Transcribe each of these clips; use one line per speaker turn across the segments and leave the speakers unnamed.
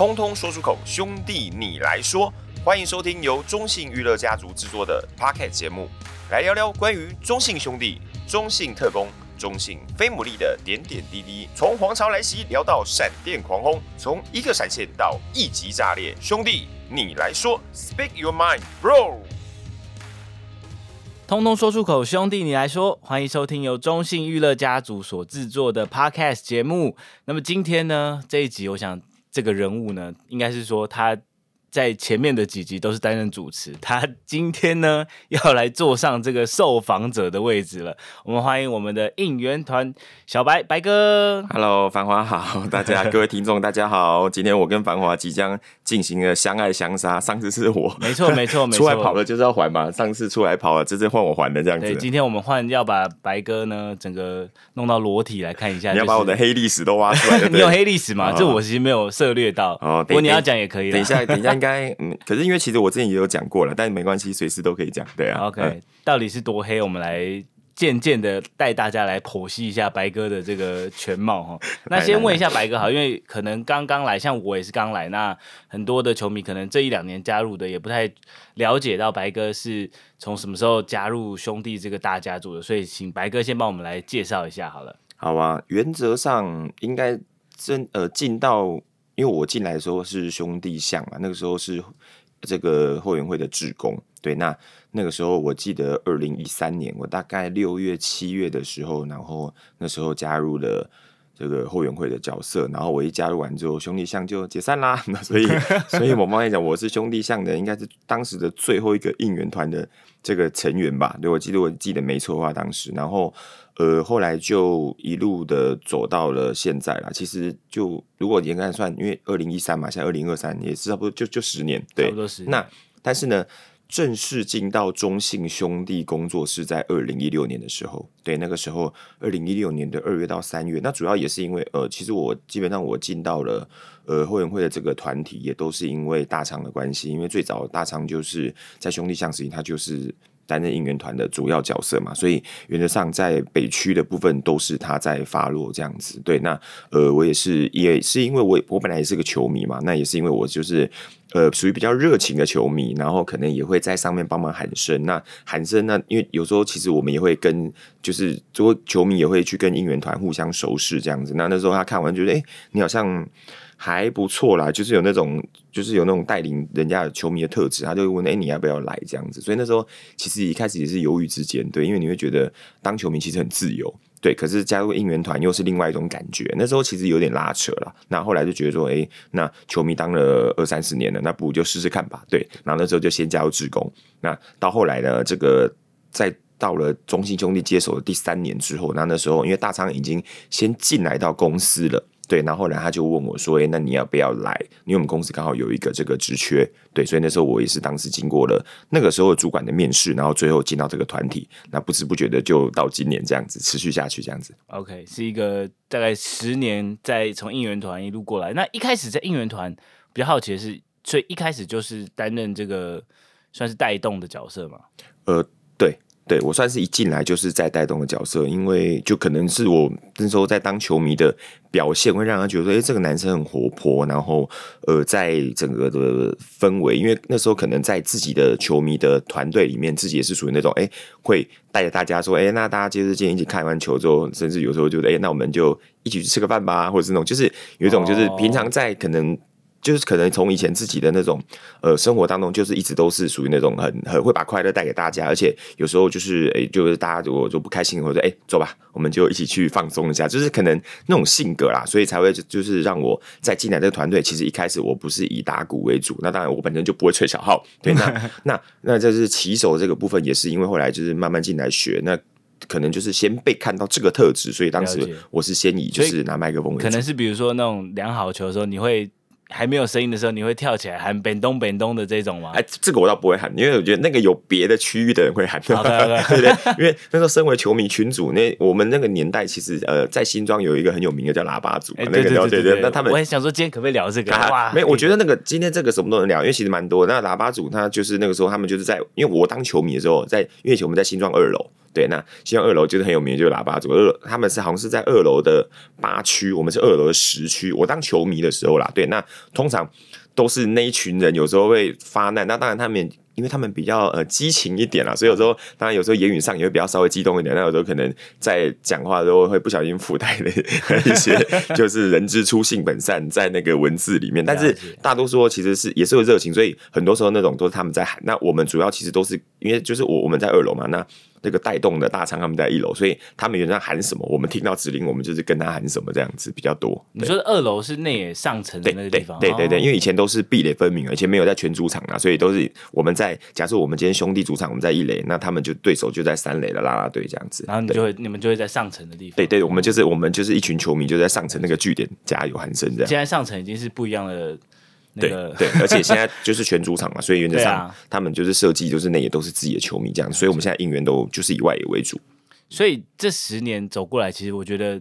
通通说出口，兄弟你来说。欢迎收听由中信娱乐家族制作的 Podcast 节目，来聊聊关于中信兄弟、中信特工、中信飞牡蛎的点点滴滴。从皇朝来袭聊到闪电狂轰，从一个闪现到一级炸裂。兄弟你来说，Speak your mind, bro。
通通说出口，兄弟你来说。欢迎收听由中信娱乐家族所制作的 Podcast 节目。那么今天呢，这一集我想这个人物呢，应该是说他。在前面的几集都是担任主持，他今天呢要来坐上这个受访者的位置了。我们欢迎我们的应援团小白白哥。
Hello，繁华好，大家各位听众大家好。今天我跟繁华即将进行了相爱相杀。上次是我，
没错没错没错，
出来跑了就是要还嘛。上次出来跑了，这次换我还的这样子。
对，今天我们换要把白哥呢整个弄到裸体来看一下，就是。
你要把我的黑历史都挖出来。
你有黑历史吗？哦？这我其实没有涉猎到。哦，不过你要讲也可以。
等一下，等一下。应该嗯，可是因为其实我之前也有讲过了，但没关系，随时都可以讲。对啊
，OK，、嗯、到底是多黑？我们来渐渐的带大家来剖析一下白哥的这个全貌哈。那先问一下白哥好，因为可能刚刚来，像我也是刚来，那很多的球迷可能这一两年加入的也不太了解到白哥是从什么时候加入兄弟这个大家族的，所以请白哥先帮我们来介绍一下好了。
好啊，原则上应该真呃进到。因为我进来的时候是兄弟象嘛，那个时候是这个后援会的志工。对，那那个时候我记得二零一三年，我大概六月七月的时候，然后那时候加入了这个后援会的角色。然后我一加入完之后，兄弟象就解散啦。那所以，所以我妈来讲，我是兄弟象的，应该是当时的最后一个应援团的这个成员吧？对，我记得我记得没错的话，当时，然后。呃，后来就一路的走到了现在啦。其实就如果严格算，因为二零一三嘛，现在二零二三也是差不多就就十年，对，
差不多十年。
那但是呢，正式进到中信兄弟工作是在二零一六年的时候，对，那个时候二零一六年的二月到三月。那主要也是因为呃，其实我基本上我进到了呃后援会的这个团体，也都是因为大昌的关系，因为最早大昌就是在兄弟象时期，他就是。担任应援团的主要角色嘛，所以原则上在北区的部分都是他在发落这样子。对，那呃，我也是也是因为我我本来也是个球迷嘛，那也是因为我就是呃属于比较热情的球迷，然后可能也会在上面帮忙喊声。那喊声，那因为有时候其实我们也会跟就是如果球迷也会去跟应援团互相熟识这样子。那那时候他看完觉得，哎、你好像。还不错啦，就是有那种，就是有那种带领人家球迷的特质，他就会问，哎、你要不要来这样子？所以那时候其实一开始也是犹豫之间，对，因为你会觉得当球迷其实很自由，对，可是加入应援团又是另外一种感觉。那时候其实有点拉扯了，那后来就觉得说，哎、那球迷当了二三十年了，那不如就试试看吧，对。然后那时候就先加入职工，那到后来呢，这个在到了中信兄弟接手的第三年之后，那那时候因为大昌已经先进来到公司了。对，然后后来他就问我说：“哎，那你要不要来？因为我们公司刚好有一个这个职缺，对，所以那时候我也是当时经过了那个时候主管的面试，然后最后进到这个团体，那不知不觉的就到今年这样子持续下去，这样子。
OK，是一个大概十年在从应援团一路过来。那一开始在应援团比较好奇的是，所以一开始就是担任这个算是带动的角色嘛？
呃，对。”对，我算是一进来就是在带动的角色，因为就可能是我那时候在当球迷的表现，会让他觉得说，哎，这个男生很活泼，然后呃，在整个的氛围，因为那时候可能在自己的球迷的团队里面，自己也是属于那种，哎，会带着大家说，哎，那大家接着今天一起看完球之后，甚至有时候觉得，哎，那我们就一起去吃个饭吧，或者是那种，就是有一种就是平常在可能。就是可能从以前自己的那种呃生活当中，就是一直都是属于那种很很会把快乐带给大家，而且有时候就是诶、欸，就是大家如果就不开心，或者诶，走吧，我们就一起去放松一下，就是可能那种性格啦，所以才会就是让我在进来这个团队。其实一开始我不是以打鼓为主，那当然我本身就不会吹小号，对，那 那那这是骑手这个部分，也是因为后来就是慢慢进来学，那可能就是先被看到这个特质，所以当时我是先以就是拿麦克风为主，
可能是比如说那种量好球的时候，你会。还没有声音的时候，你会跳起来喊“本东本东”的这种吗？
哎，这个我倒不会喊，因为我觉得那个有别的区域的人会喊。
对.
对 对，因为那时候身为球迷群组，那我们那个年代其实呃，在新庄有一个很有名的叫喇叭组，欸、那个聊对对对。那他们，
我也想说，今天可不可以聊这个？啊、哇，
没有，我觉得那个今天这个什么都能聊，因为其实蛮多。那喇叭组他就是那个时候，他们就是在，因为我当球迷的时候，在因为我们在新庄二楼。对，那希望二楼就是很有名，就是喇叭组。二他们是好像是在二楼的八区，我们是二楼的十区。我当球迷的时候啦，对，那通常都是那一群人有时候会发难。那当然他们。因为他们比较呃激情一点啦，所以有时候当然有时候言语上也会比较稍微激动一点。那有时候可能在讲话的时候会不小心附带的一些，就是人之初性本善在那个文字里面。但是大多数其实是也是有热情，所以很多时候那种都是他们在喊。那我们主要其实都是因为就是我我们在二楼嘛，那。那个带动的大仓他们在一楼，所以他们原来喊什么，我们听到指令，我们就是跟他喊什么这样子比较多。
你说二楼是内野上层的那个地方？
对对对，对，因为以前都是壁垒分明，而且没有在全主场啊，所以都是我们在假设我们今天兄弟主场我们在一垒，那他们就对手就在三垒的啦啦队这样子。
然后你就会你们就会在上层的地方。
对对，我们就是我们就是一群球迷就在上层那个据点加油喊声这样。
现在上层已经是不一样的。那个、
对对，而且现在就是全主场嘛，所以原则上他们就是设计，就是那也都是自己的球迷这样，所以我们现在应援都就是以外野为主。
所以这十年走过来，其实我觉得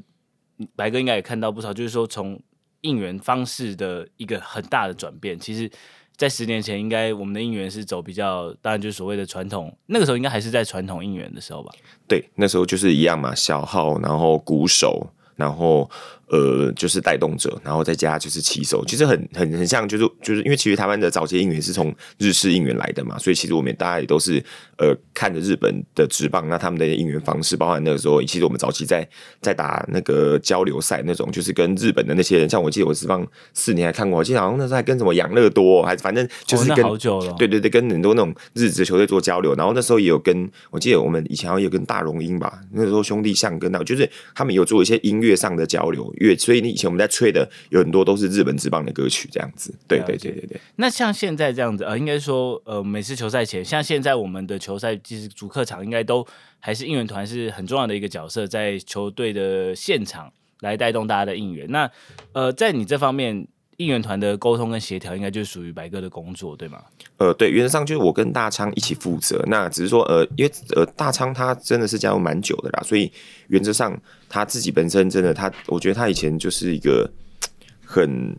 白哥应该也看到不少，就是说从应援方式的一个很大的转变。其实，在十年前，应该我们的应援是走比较，当然就是所谓的传统，那个时候应该还是在传统应援的时候吧？
对，那时候就是一样嘛，小号，然后鼓手，然后。呃，就是带动者，然后再加就是骑手，其实很很很像，就是就是因为其实台湾的早期应援是从日式应援来的嘛，所以其实我们大家也都是呃看着日本的职棒，那他们的应援方式，包含那个时候，其实我们早期在在打那个交流赛那种，就是跟日本的那些人，像我记得我职棒四年还看过，我记得好像那时候还跟什么养乐多，还反正就是跟、
哦、好久了，
对对对，跟很多那种日职球队做交流，然后那时候也有跟我记得我们以前好像也有跟大荣鹰吧，那时候兄弟像跟到，就是他们有做一些音乐上的交流乐，所以你以前我们。在吹的有很多都是日本之棒的歌曲，这样子。对对对对对。
那像现在这样子，呃，应该说，呃，每次球赛前，像现在我们的球赛，其实主客场应该都还是应援团是很重要的一个角色，在球队的现场来带动大家的应援。那呃，在你这方面，应援团的沟通跟协调，应该就属于白哥的工作，对吗？
呃，对，原则上就是我跟大昌一起负责。那只是说，呃，因为呃，大昌他真的是加入蛮久的啦，所以原则上。他自己本身真的，他我觉得他以前就是一个很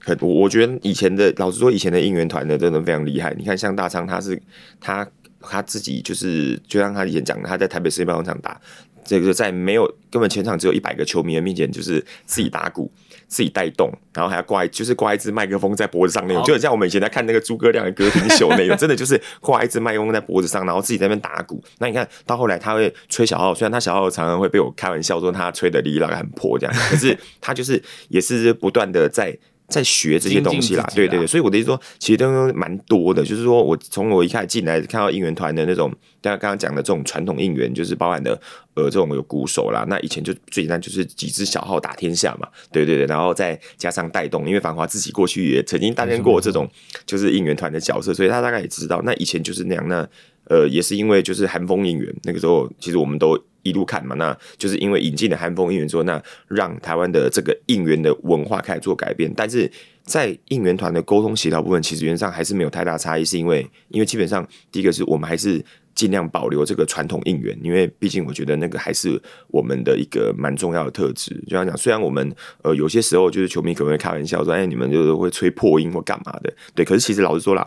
很，我我觉得以前的老实说，以前的应援团呢，真的非常厉害。你看，像大昌，他是他他自己就是，就像他以前讲的，他在台北世界棒球场打。这个在没有根本全场只有一百个球迷的面前，就是自己打鼓、自己带动，然后还要挂，就是挂一支麦克风在脖子上那种，就很像我们以前在看那个诸葛亮的歌厅秀那种，真的就是挂一支麦克风在脖子上，然后自己在那边打鼓。那你看到后来他会吹小号，虽然他小号常常会被我开玩笑说他吹的哩啦很破这样，可是他就是也是不断的在。在学这些东西啦，对对对，所以我的意思说，其实都蛮多的。就是说我从我一开始进来看到应援团的那种，大家刚刚讲的这种传统应援，就是包含的呃这种有鼓手啦，那以前就最简单就是几支小号打天下嘛，对对对，然后再加上带动，因为繁华自己过去也曾经担任过这种就是应援团的角色，所以他大概也知道，那以前就是那样。那呃也是因为就是韩风应援，那个时候其实我们都。一路看嘛，那就是因为引进了韩风应援之后，那让台湾的这个应援的文化开始做改变。但是在应援团的沟通协调部分，其实原则上还是没有太大差异，是因为因为基本上第一个是我们还是尽量保留这个传统应援，因为毕竟我觉得那个还是我们的一个蛮重要的特质。就像讲，虽然我们呃有些时候就是球迷可能会开玩笑说，哎，你们就是会吹破音或干嘛的，对。可是其实老实说啦。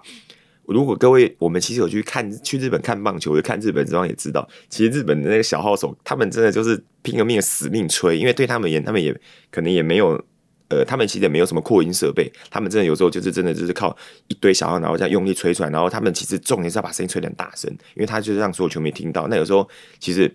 如果各位，我们其实有去看去日本看棒球，有看日本这方也知道，其实日本的那个小号手，他们真的就是拼了命死命吹，因为对他们而言，他们也可能也没有，呃，他们其实也没有什么扩音设备，他们真的有时候就是真的就是靠一堆小号，然后这样用力吹出来，然后他们其实重点是要把声音吹得很大声，因为他就是让所有球迷听到。那有时候其实。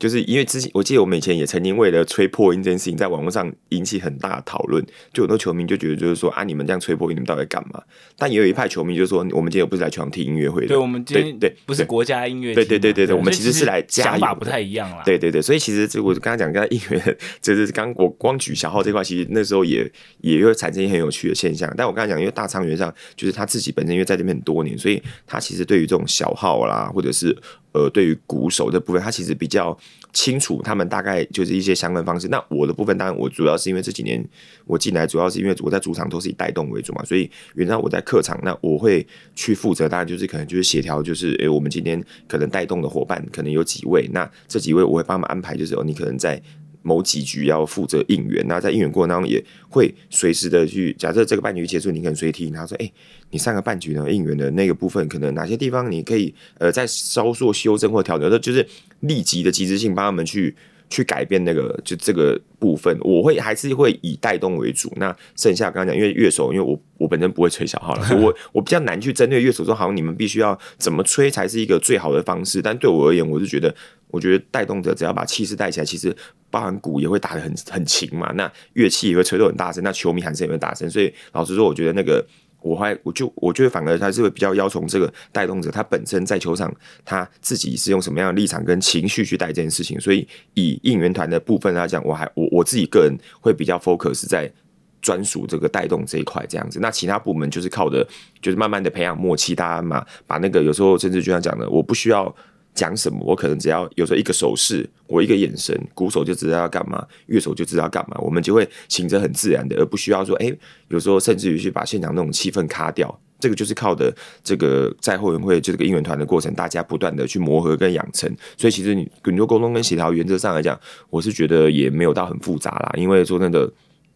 就是因为之前，我记得我们以前也曾经为了吹破音这件事情，在网络上引起很大的讨论。就很多球迷就觉得，就是说啊，你们这样吹破音，你们到底在干嘛？但也有一派球迷就说，我们今天不是来球场听音乐会的。
对，我们今天对不是国家音乐。
对对对对对，我们其实是来加油。
不太一样啦。
对对对，所以其实这我刚刚讲，刚刚音乐就是刚我光举小号这块，其实那时候也也会产生一些很有趣的现象。但我刚才讲，因为大仓原上就是他自己本身因为在这边很多年，所以他其实对于这种小号啦，或者是。呃，对于鼓手的部分，他其实比较清楚，他们大概就是一些相关方式。那我的部分，当然我主要是因为这几年我进来，主要是因为我在主场都是以带动为主嘛，所以原来我在客场，那我会去负责，当然就是可能就是协调，就是诶，我们今天可能带动的伙伴可能有几位，那这几位我会帮他们安排，就是哦，你可能在某几局要负责应援，那在应援过程当中也会随时的去假设这个半局结束，你可能随听，他说：“哎、你上个半局呢应援的那个部分，可能哪些地方你可以呃再稍作修正或调整，这就是立即的及时性帮他们去。”去改变那个就这个部分，我会还是会以带动为主。那剩下刚刚讲，因为乐手，因为我我本身不会吹小号了，所以我 我比较难去针对乐手说，好像你们必须要怎么吹才是一个最好的方式。但对我而言，我是觉得，我觉得带动者只要把气势带起来，其实包含鼓也会打得很很勤嘛，那乐器也会吹得很大声，那球迷喊声也会大声。所以老实说，我觉得那个。我还我就我觉得反而他是会比较要从这个带动者他本身在球场他自己是用什么样的立场跟情绪去带这件事情，所以以应援团的部分来讲，我还我我自己个人会比较 focus 在专属这个带动这一块这样子。那其他部门就是靠的，就是慢慢的培养默契，大家嘛把那个有时候甚至就像讲的，我不需要。讲什么，我可能只要有时候一个手势，我一个眼神，鼓手就知道要干嘛，乐手就知道要干嘛，我们就会行着很自然的，而不需要说，哎、有时候甚至于去把现场那种气氛卡掉。这个就是靠的这个在后援会就这个应援团的过程，大家不断的去磨合跟养成。所以其实你很多沟通跟协调原则上来讲，我是觉得也没有到很复杂啦，因为说真的。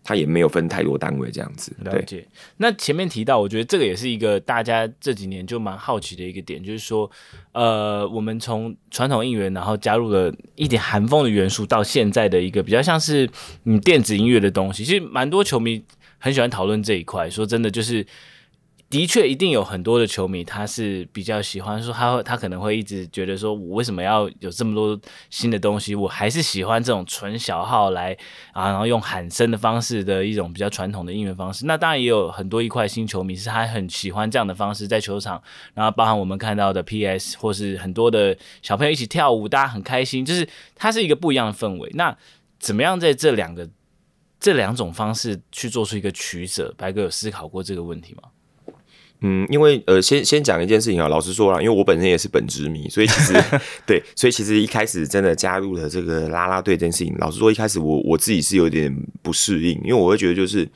他也没有分太多单位这样子，
了解。那前面提到，我觉得这个也是一个大家这几年就蛮好奇的一个点，就是说，呃，我们从传统应援，然后加入了一点韩风的元素，到现在的一个比较像是嗯电子音乐的东西，其实蛮多球迷很喜欢讨论这一块。说真的，就是。的确，一定有很多的球迷，他是比较喜欢说他，他他可能会一直觉得说，我为什么要有这么多新的东西？我还是喜欢这种纯小号来啊，然后用喊声的方式的一种比较传统的音乐方式。那当然也有很多一块新球迷是他很喜欢这样的方式在球场，然后包含我们看到的 PS 或是很多的小朋友一起跳舞，大家很开心，就是它是一个不一样的氛围。那怎么样在这两个这两种方式去做出一个取舍？白哥有思考过这个问题吗？
嗯，因为呃，先先讲一件事情啊，老实说啦，因为我本身也是本职迷，所以其实 对，所以其实一开始真的加入了这个啦啦队这件事情，老实说一开始我我自己是有点不适应，因为我会觉得就是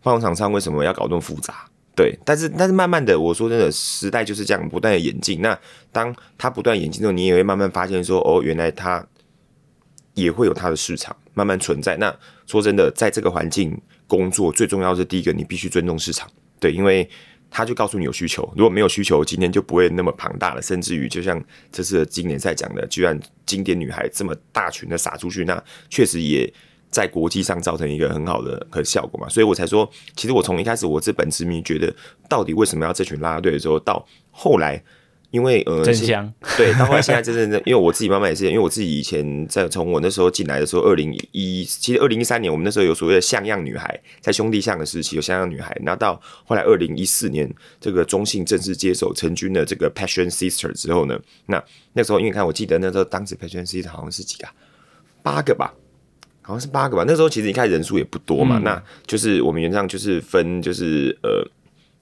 放场上为什么要搞这么复杂？对，但是但是慢慢的，我说真的，时代就是这样不断的演进。那当他不断演进之后，你也会慢慢发现说，哦，原来他也会有他的市场慢慢存在。那说真的，在这个环境工作，最重要的是第一个，你必须尊重市场，对，因为。他就告诉你有需求，如果没有需求，今天就不会那么庞大了。甚至于，就像这次的经典赛讲的，居然经典女孩这么大群的撒出去，那确实也在国际上造成一个很好的和效果嘛。所以我才说，其实我从一开始我这本执迷，觉得到底为什么要这群拉拉队的时候，到后来。因为呃，
真香。
对，到后来现在真正的，因为我自己慢慢也是，因为我自己以前在从我那时候进来的时候，二零一，其实二零一三年我们那时候有所谓的像样女孩，在兄弟像的时期有像样女孩，然后到后来二零一四年这个中信正式接手成军的这个 Passion Sister 之后呢，那那时候因为看我记得那时候当时 Passion Sister 好像是几个，八个吧，好像是八个吧，那时候其实一开始人数也不多嘛，嗯、那就是我们原上就是分就是呃。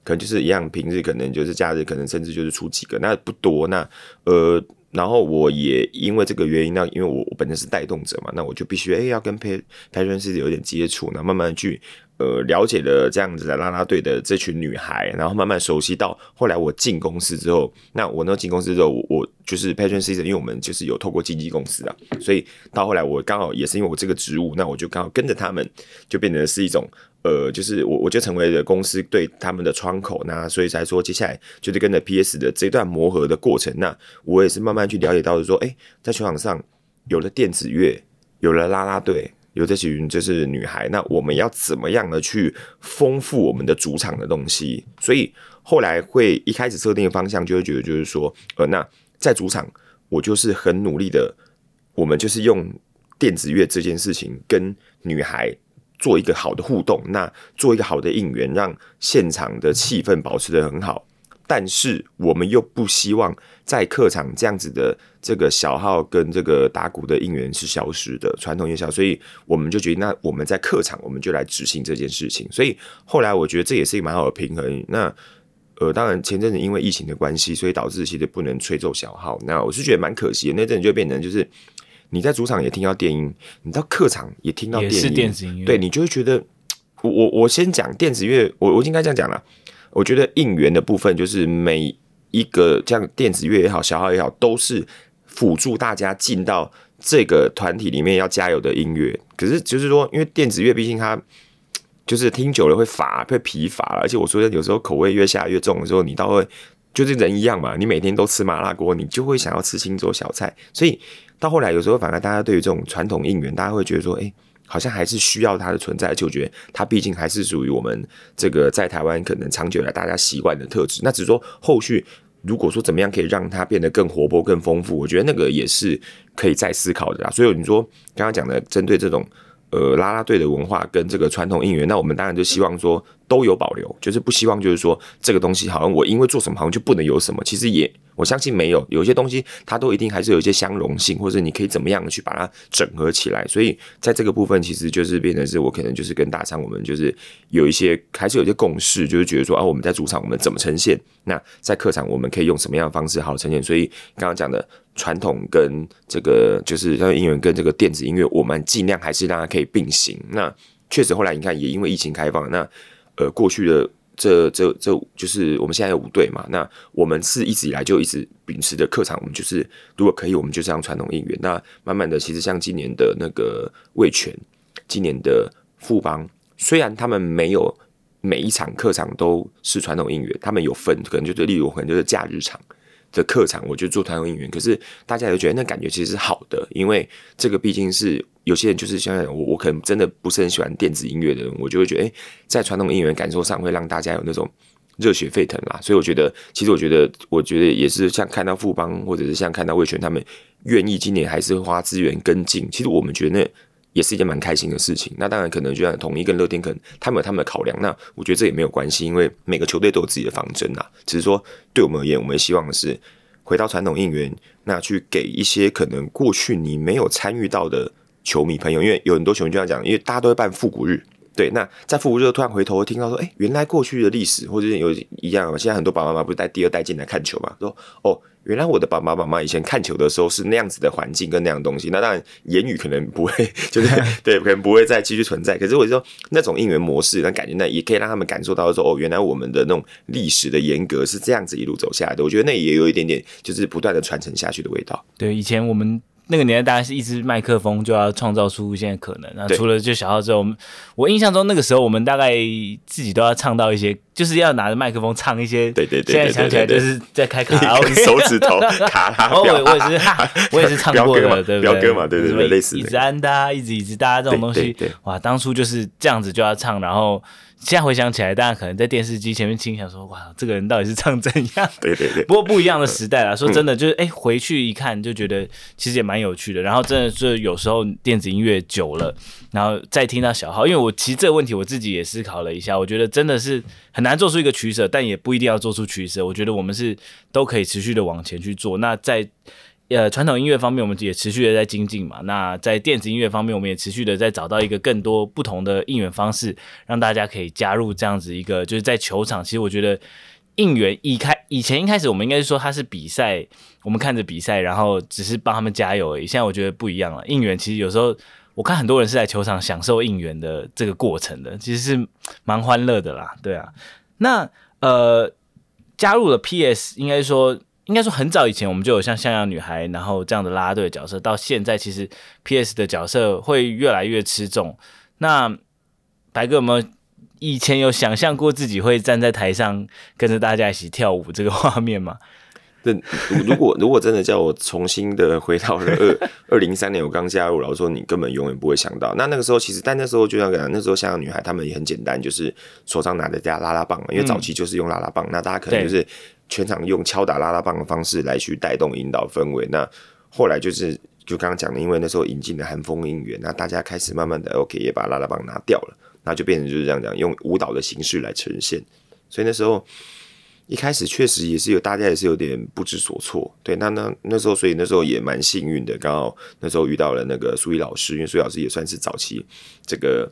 可能就是一样，平日可能就是假日，可能甚至就是出几个，那不多。那呃，然后我也因为这个原因，那因为我我本身是带动者嘛，那我就必须哎、要跟 Passion Sisters 有点接触，那慢慢去。呃，了解了这样子的啦啦队的这群女孩，然后慢慢熟悉到后来我进公司之后，那我呢进公司之后，我，我就是 Passion Sisters，因为我们就是有透过经纪公司啊，所以到后来我刚好也是因为我这个职务，那我就刚好跟着他们，就变成是一种呃，就是我我就成为了公司对他们的窗口，那所以才说接下来就是跟着 PS 的这段磨合的过程，那我也是慢慢去了解到说，哎、在球场上有了电子乐，有了啦啦队。有这群就是女孩，那我们要怎么样的去丰富我们的主场的东西？所以后来会一开始设定的方向，就会觉得就是说，呃，那在主场我就是很努力的，我们就是用电子乐这件事情跟女孩做一个好的互动，那做一个好的应援，让现场的气氛保持得很好。但是我们又不希望在客场这样子的这个小号跟这个打鼓的应援是消失的传统音效，所以我们就决定，那我们在客场我们就来执行这件事情。所以后来我觉得这也是一个蛮好的平衡。那呃，当然前阵子因为疫情的关系，所以导致其实不能吹奏小号。那我是觉得蛮可惜的。那阵就变成就是你在主场也听到电音，你到客场也听到电音，
是电子音乐，
对，你就会觉得 我我我先讲电子乐，我我应该这样讲了。我觉得应援的部分，就是每一个这样电子乐也好，小号也好，都是辅助大家进到这个团体里面要加油的音乐。可是就是说，因为电子乐毕竟它 就是听久了会乏，会疲乏了。而且我说的有时候口味越下越重的时候，你倒会就是人一样嘛，你每天都吃麻辣锅，你就会想要吃清粥小菜。所以到后来，有时候反而大家对于这种传统应援，大家会觉得说，哎。好像还是需要它的存在，就觉得它毕竟还是属于我们这个在台湾可能长久以来大家习惯的特质。那只是说后续如果说怎么样可以让它变得更活泼、更丰富，我觉得那个也是可以再思考的啦。所以你说刚刚讲的针对这种呃啦啦队的文化跟这个传统应援，那我们当然就希望说都有保留，就是不希望就是说这个东西好像我因为做什么好像就不能有什么，其实也。我相信没有，有些东西它都一定还是有一些相容性，或者你可以怎么样的去把它整合起来。所以在这个部分，其实就是变成是我可能就是跟大昌我们就是有一些还是有一些共识，就是觉得说啊，我们在主场我们怎么呈现，那在客场我们可以用什么样的方式好好呈现。所以刚刚讲的传统跟这个就是像音乐跟这个电子音乐，我们尽量还是让它可以并行。那确实后来你看，也因为疫情开放，那呃过去的。这这这就是我们现在有五队嘛，那我们是一直以来就一直秉持的客场，我们就是如果可以，我们就这样传统应援。那慢慢的，其实像今年的那个味全，今年的富邦，虽然他们没有每一场客场都是传统应援，他们有分，可能就是例如可能就是假日场。的客场，我就做传统应援，可是大家也觉得那感觉其实是好的，因为这个毕竟是有些人就是像我，我可能真的不是很喜欢电子音乐的人，我就会觉得，诶，在传统应援感受上会让大家有那种热血沸腾啦。所以我觉得，其实我觉得，我觉得也是像看到富邦，或者是像看到魏全他们愿意今年还是花资源跟进，其实我们觉得那。也是一件蛮开心的事情。那当然，可能就像统一跟乐天，可能他们有他们的考量。那我觉得这也没有关系，因为每个球队都有自己的方针呐。只是说，对我们而言，我们希望的是回到传统应援，那去给一些可能过去你没有参与到的球迷朋友，因为有很多球迷就这样讲，因为大家都会办复古日。对，那在复古日突然回头听到说，哎，原来过去的历史或者有一样，现在很多爸爸妈妈不是带第二代进来看球嘛？说哦。原来我的爸爸妈妈以前看球的时候是那样子的环境跟那样东西，那当然言语可能不会，就是 对，可能不会再继续存在。可是我就说那种应援模式，那感觉那也可以让他们感受到说，哦，原来我们的那种历史的严格是这样子一路走下来的。我觉得那也有一点点，就是不断的传承下去的味道。
对，以前我们。那个年代大概是一支麦克风就要创造出无限的可能。那除了就小号之后，我们我印象中那个时候我们大概自己都要唱到一些，就是要拿着麦克风唱一些。
对对对。
现在想起来就是在开卡拉 OK，
手指头 卡拉。
我我也是，我也是唱过的，对不对？
飙歌嘛，对对对，类似。
一直安搭，一直一直搭这种东西，哇，当初就是这样子就要唱，然后。现在回想起来，大家可能在电视机前面听，想说：“哇，这个人到底是唱怎样？”
对对对。
不过不一样的时代啦，说真的，就是哎、欸，回去一看就觉得其实也蛮有趣的。然后真的是有时候电子音乐久了，然后再听到小号，因为我其实这个问题我自己也思考了一下，我觉得真的是很难做出一个取舍，但也不一定要做出取舍。我觉得我们是都可以持续的往前去做。那在呃，传统音乐方面，我们也持续的在精进嘛。那在电子音乐方面，我们也持续的在找到一个更多不同的应援方式，让大家可以加入这样子一个，就是在球场。其实我觉得应援一开以前一开始，我们应该是说它是比赛，我们看着比赛，然后只是帮他们加油而已。现在我觉得不一样了，应援其实有时候我看很多人是在球场享受应援的这个过程的，其实是蛮欢乐的啦。对啊，那呃，加入了 PS，应该说。应该说很早以前我们就有像像样女孩，然后这样的啦啦队的角色，到现在其实 PS 的角色会越来越吃重。那白哥有没有以前有想象过自己会站在台上跟着大家一起跳舞这个画面吗？
那如果如果真的叫我重新的回到了二二零三年，我刚加入，然后说你根本永远不会想到。那那个时候其实，但那时候就像讲，那时候像样女孩，她们也很简单，就是手上拿着家拉拉棒嘛，因为早期就是用拉拉棒，嗯、那大家可能就是。全场用敲打拉拉棒的方式来去带动引导氛围。那后来就是就刚刚讲的，因为那时候引进了韩风应援，那大家开始慢慢的 OK 也把拉拉棒拿掉了，那就变成就是这样讲，用舞蹈的形式来呈现。所以那时候一开始确实也是有大家也是有点不知所措。对，那那那时候所以那时候也蛮幸运的，刚好那时候遇到了那个苏一老师，因为苏老师也算是早期这个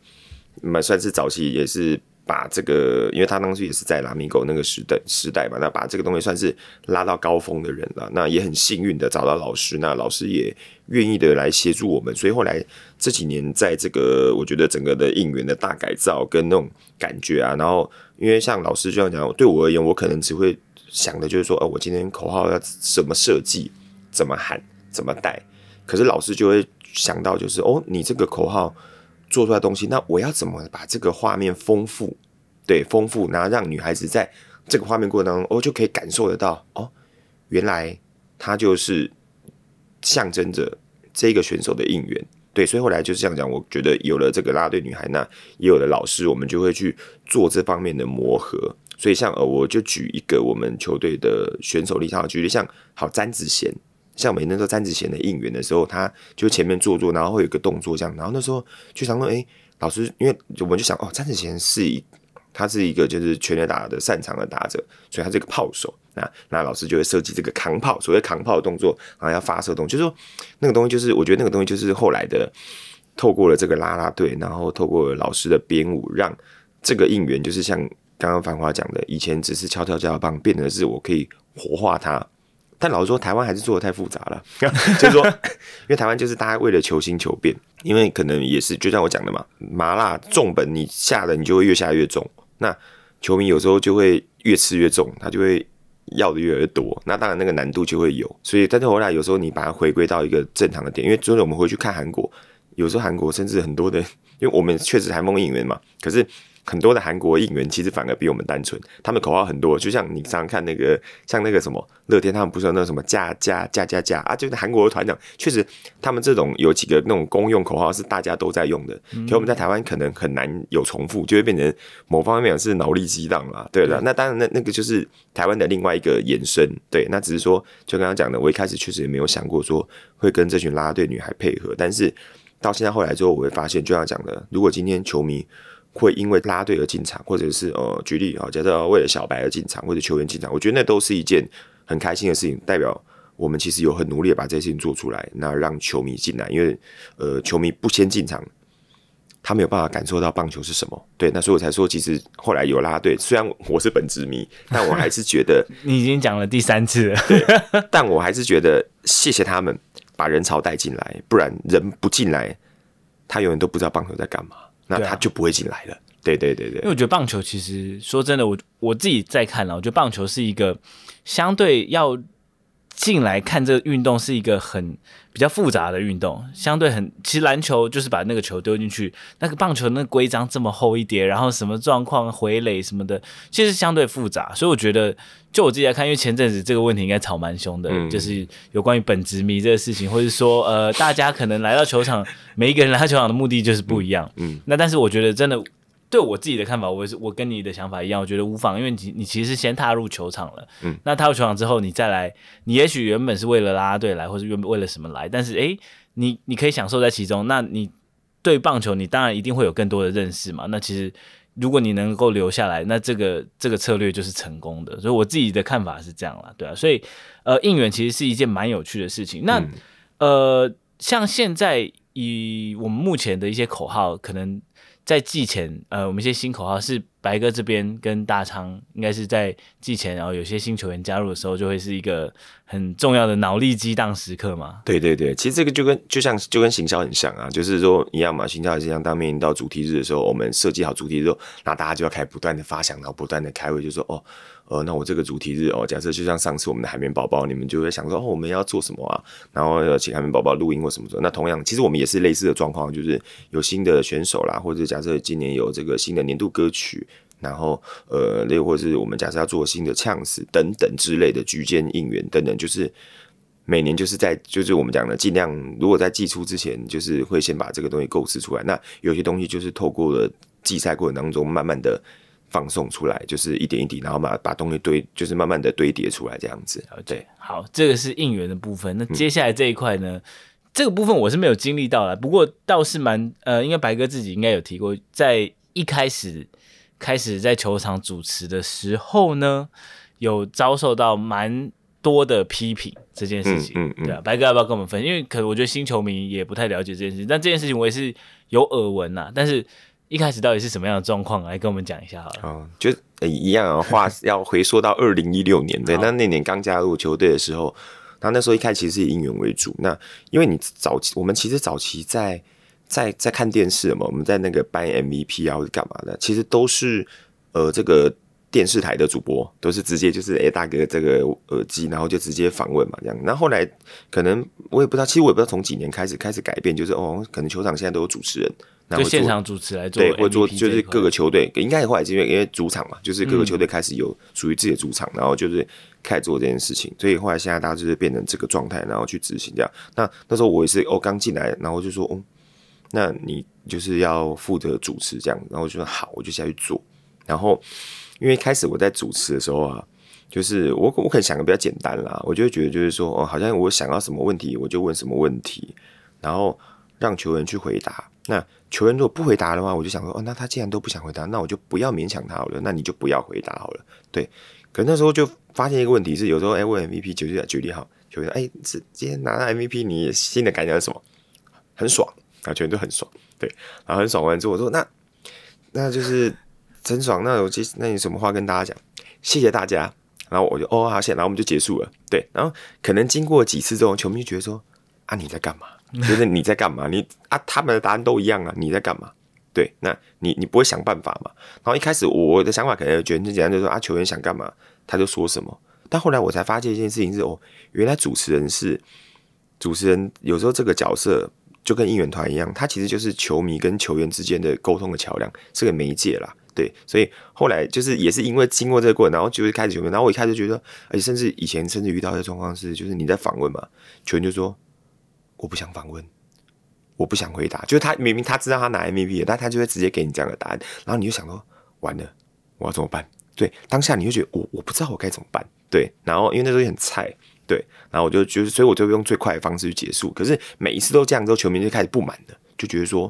蛮算是早期也是。把这个，因为他当时也是在拉米狗那个时代时代嘛，那把这个东西算是拉到高峰的人了。那也很幸运的找到老师，那老师也愿意的来协助我们。所以后来这几年，在这个我觉得整个的应援的大改造跟那种感觉啊，然后因为像老师这样讲，对我而言，我可能只会想的就是说，哦，我今天口号要怎么设计，怎么喊，怎么带。可是老师就会想到，就是哦，你这个口号做出来东西，那我要怎么把这个画面丰富？对，丰富，然后让女孩子在这个画面过程当中，哦，就可以感受得到，哦，原来她就是象征着这个选手的应援。对，所以后来就是这样讲，我觉得有了这个啦啦队女孩，那也有了老师，我们就会去做这方面的磨合。所以像呃，我就举一个我们球队的选手例子，举例像好詹子贤，像我们那时候詹子贤的应援的时候，他就前面做做，然后会有一个动作这样，然后那时候就想说，哎，老师，因为我们就想哦，詹子贤是一，他是一个就是全垒打的擅长的打者，所以他这个炮手，那那老师就会设计这个扛炮，所谓扛炮的动作，然后要发射动作，就是说那个东西就是我觉得那个东西就是后来的透过了这个啦啦队，然后透过了老师的编舞，让这个应援就是像。刚刚繁华讲的，以前只是敲敲加油棒，变成是我可以活化它。但老实说，台湾还是做的太复杂了。就是说，因为台湾就是大家为了求新求变，因为可能也是就像我讲的嘛，麻辣重本，你下的你就会越下越重。那球迷有时候就会越吃越重，他就会要的越来越多。那当然那个难度就会有。所以，但是后来有时候你把它回归到一个正常的点，因为昨天我们回去看韩国，有时候韩国甚至很多的，因为我们确实韩梦应援嘛，可是。很多的韩国应援其实反而比我们单纯，他们口号很多，就像你常常看那个，像那个什么乐天，他们不是有那什么加加加加加啊，就是韩国的团长，确实他们这种有几个那种公用口号是大家都在用的，可我们在台湾可能很难有重复，就会变成某方面是脑力激荡啦，对了，那当然那那个就是台湾的另外一个延伸，对，那只是说就刚刚讲的，我一开始确实也没有想过说会跟这群啦啦队女孩配合，但是到现在后来之后，我会发现，就像讲的，如果今天球迷。会因为拉队而进场，或者是呃，举例啊，假设为了小白而进场，或者球员进场，我觉得那都是一件很开心的事情，代表我们其实有很努力的把这些事情做出来，那让球迷进来，因为呃，球迷不先进场，他没有办法感受到棒球是什么。对，那所以我才说，其实后来有拉队，虽然我是本职迷，但我还是觉得
你已经讲了第三次了，
对，但我还是觉得谢谢他们把人潮带进来，不然人不进来，他永远都不知道棒球在干嘛。那他就不会进来了。对对对对，
因为我觉得棒球其实说真的，我我自己在看了，我觉得棒球是一个相对要进来看这个运动是一个很比较复杂的运动，相对很其实篮球就是把那个球丢进去，那个棒球那个规章这么厚一叠，然后什么状况回垒什么的，其实相对复杂，所以我觉得就我自己来看，因为前阵子这个问题应该吵蛮凶的，嗯、就是有关于本职迷这个事情，或者说呃大家可能来到球场，每一个人来到球场的目的就是不一样，嗯，嗯。那但是我觉得真的。对我自己的看法，我是我跟你的想法一样，我觉得无妨，因为你你其实是先踏入球场了，嗯，那踏入球场之后，你再来，你也许原本是为了啦啦队来，或是原本为了什么来，但是诶，你你可以享受在其中，那你对棒球，你当然一定会有更多的认识嘛。那其实如果你能够留下来，那这个这个策略就是成功的。所以我自己的看法是这样啦，对啊，所以呃，应援其实是一件蛮有趣的事情。那、嗯、呃，像现在以我们目前的一些口号，可能。在季前，呃，我们一些新口号是白哥这边跟大昌，应该是在季前，然后有些新球员加入的时候，就会是一个很重要的脑力激荡时刻嘛。
对对对，其实这个就跟就像就跟行销很像啊，就是说一样嘛，行销也是像。当面临到主题日的时候，我们设计好主题之后，那大家就要开始不断的发想，然后不断的开会，就说哦。呃，那我这个主题日哦，假设就像上次我们的海绵宝宝，你们就会想说哦，我们要做什么啊？然后要请海绵宝宝录音或什么的。那同样，其实我们也是类似的状况，就是有新的选手啦，或者假设今年有这个新的年度歌曲，然后呃，又或者是我们假设要做新的呛词等等之类的局间应援等等，就是每年就是在就是我们讲的尽量，如果在季初之前，就是会先把这个东西构思出来。那有些东西就是透过了季赛过程当中，慢慢的。放送出来就是一点一滴，然后把把东西堆，就是慢慢的堆叠出来这样子。
对，好，这个是应援的部分。那接下来这一块呢？嗯、这个部分我是没有经历到了，不过倒是蛮呃，应该白哥自己应该有提过，在一开始开始在球场主持的时候呢，有遭受到蛮多的批评这件事情。嗯嗯，嗯对啊，白哥要不要跟我们分享？因为可能我觉得新球迷也不太了解这件事情，但这件事情我也是有耳闻呐，但是。一开始到底是什么样的状况？来跟我们讲一下好了。
哦，就一样啊，话 要回溯到二零一六年，对，那那年刚加入球队的时候，他那时候一开始其实是以应援为主。那因为你早期，我们其实早期在在在看电视嘛，我们在那个颁 MVP 啊或者干嘛的，其实都是呃这个电视台的主播，都是直接就是哎、欸、大哥这个耳机，然后就直接访问嘛这样。然后后来可能我也不知道，其实我也不知道从几年开始开始改变，就是哦，可能球场现在都有主持人，
就现场主持来做，
对，或者做就是各个球队应该后来是因为因为主场嘛，就是各个球队开始有属于自己的主场，嗯、然后就是开始做这件事情，所以后来现在大家就是变成这个状态，然后去执行这样。那那时候我也是哦刚进来，然后就说哦，那你就是要负责主持这样，然后就说好，我就下去做，然后。因为开始我在主持的时候啊，就是我我可能想的比较简单啦，我就会觉得就是说哦，好像我想要什么问题，我就问什么问题，然后让球员去回答。那球员如果不回答的话，我就想说哦，那他既然都不想回答，那我就不要勉强他好了，那你就不要回答好了。对，可那时候就发现一个问题是，有时候哎，问 MVP 举例举例好，球员哎，这今天拿到 MVP，你新的感想是什么？很爽啊，球员都很爽。对，然后很爽完之后，我说那那就是。陈爽，那我接，那你什么话跟大家讲？谢谢大家。然后我就哦好谢，然后我们就结束了。对，然后可能经过几次之后，球迷就觉得说啊你在干嘛？就是你在干嘛？你啊他们的答案都一样啊，你在干嘛？对，那你你不会想办法嘛？然后一开始我的想法可能觉得很简单，就说啊球员想干嘛他就说什么。但后来我才发现一件事情是哦，原来主持人是主持人，有时候这个角色就跟应援团一样，他其实就是球迷跟球员之间的沟通的桥梁，是个媒介啦。对，所以后来就是也是因为经过这个过程，然后就是开始球员，然后我一开始觉得，而且甚至以前甚至遇到的状况是，就是你在访问嘛，球员就说我不想访问，我不想回答，就是他明明他知道他拿 MVP，但他就会直接给你这样的答案，然后你就想说完了，我要怎么办？对，当下你就觉得我我不知道我该怎么办，对，然后因为那时候很菜，对，然后我就就是，所以我就用最快的方式去结束。可是每一次都这样之后，球迷就开始不满了，就觉得说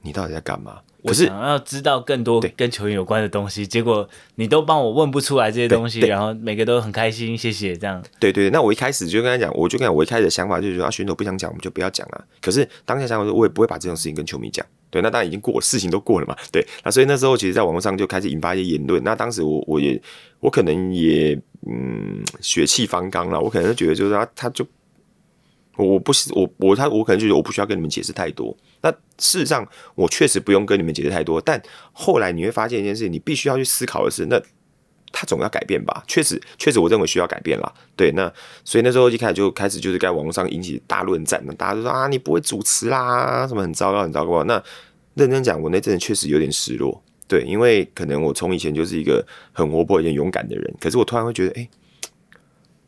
你到底在干嘛？
我想要知道更多跟球员有关的东西，结果你都帮我问不出来这些东西，然后每个都很开心，谢谢这样。
对对，那我一开始就跟他讲，我就跟我一开始的想法就是说，啊，选手不想讲，我们就不要讲了。可是当下想法说，我也不会把这种事情跟球迷讲。对，那当然已经过了，事情都过了嘛。对，那所以那时候其实，在网络上就开始引发一些言论。那当时我我也我可能也嗯血气方刚了，我可能就觉得就是他他就。我不是我我他我可能就觉得我不需要跟你们解释太多。那事实上我确实不用跟你们解释太多。但后来你会发现一件事情，你必须要去思考的是，那他总要改变吧？确实确实我认为需要改变啦。对，那所以那时候一开始就开始就是在网络上引起大论战，那大家都说啊你不会主持啦，什么很糟糕很糟糕。那认真讲，我那阵确实有点失落。对，因为可能我从以前就是一个很活泼、很勇敢的人，可是我突然会觉得，哎、欸，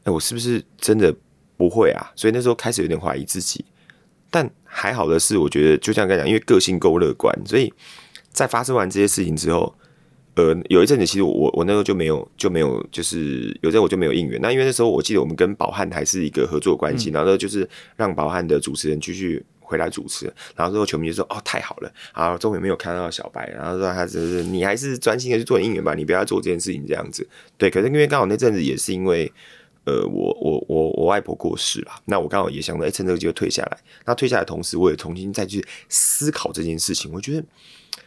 哎、我是不是真的？不会啊，所以那时候开始有点怀疑自己，但还好的是，我觉得就像刚才讲，因为个性够乐观，所以在发生完这些事情之后，呃，有一阵子其实我我那时候就没有就没有就是有阵我就没有应援。那因为那时候我记得我们跟宝汉还是一个合作关系，嗯、然后就是让宝汉的主持人继续回来主持，然后之后球迷就说哦太好了，啊终于没有看到小白，然后说他只是你还是专心的去做应援吧，你不要做这件事情这样子。对，可是因为刚好那阵子也是因为。呃，我我我我外婆过世了，那我刚好也想着，哎，趁这个机会退下来。那退下来的同时，我也重新再去思考这件事情。我觉得，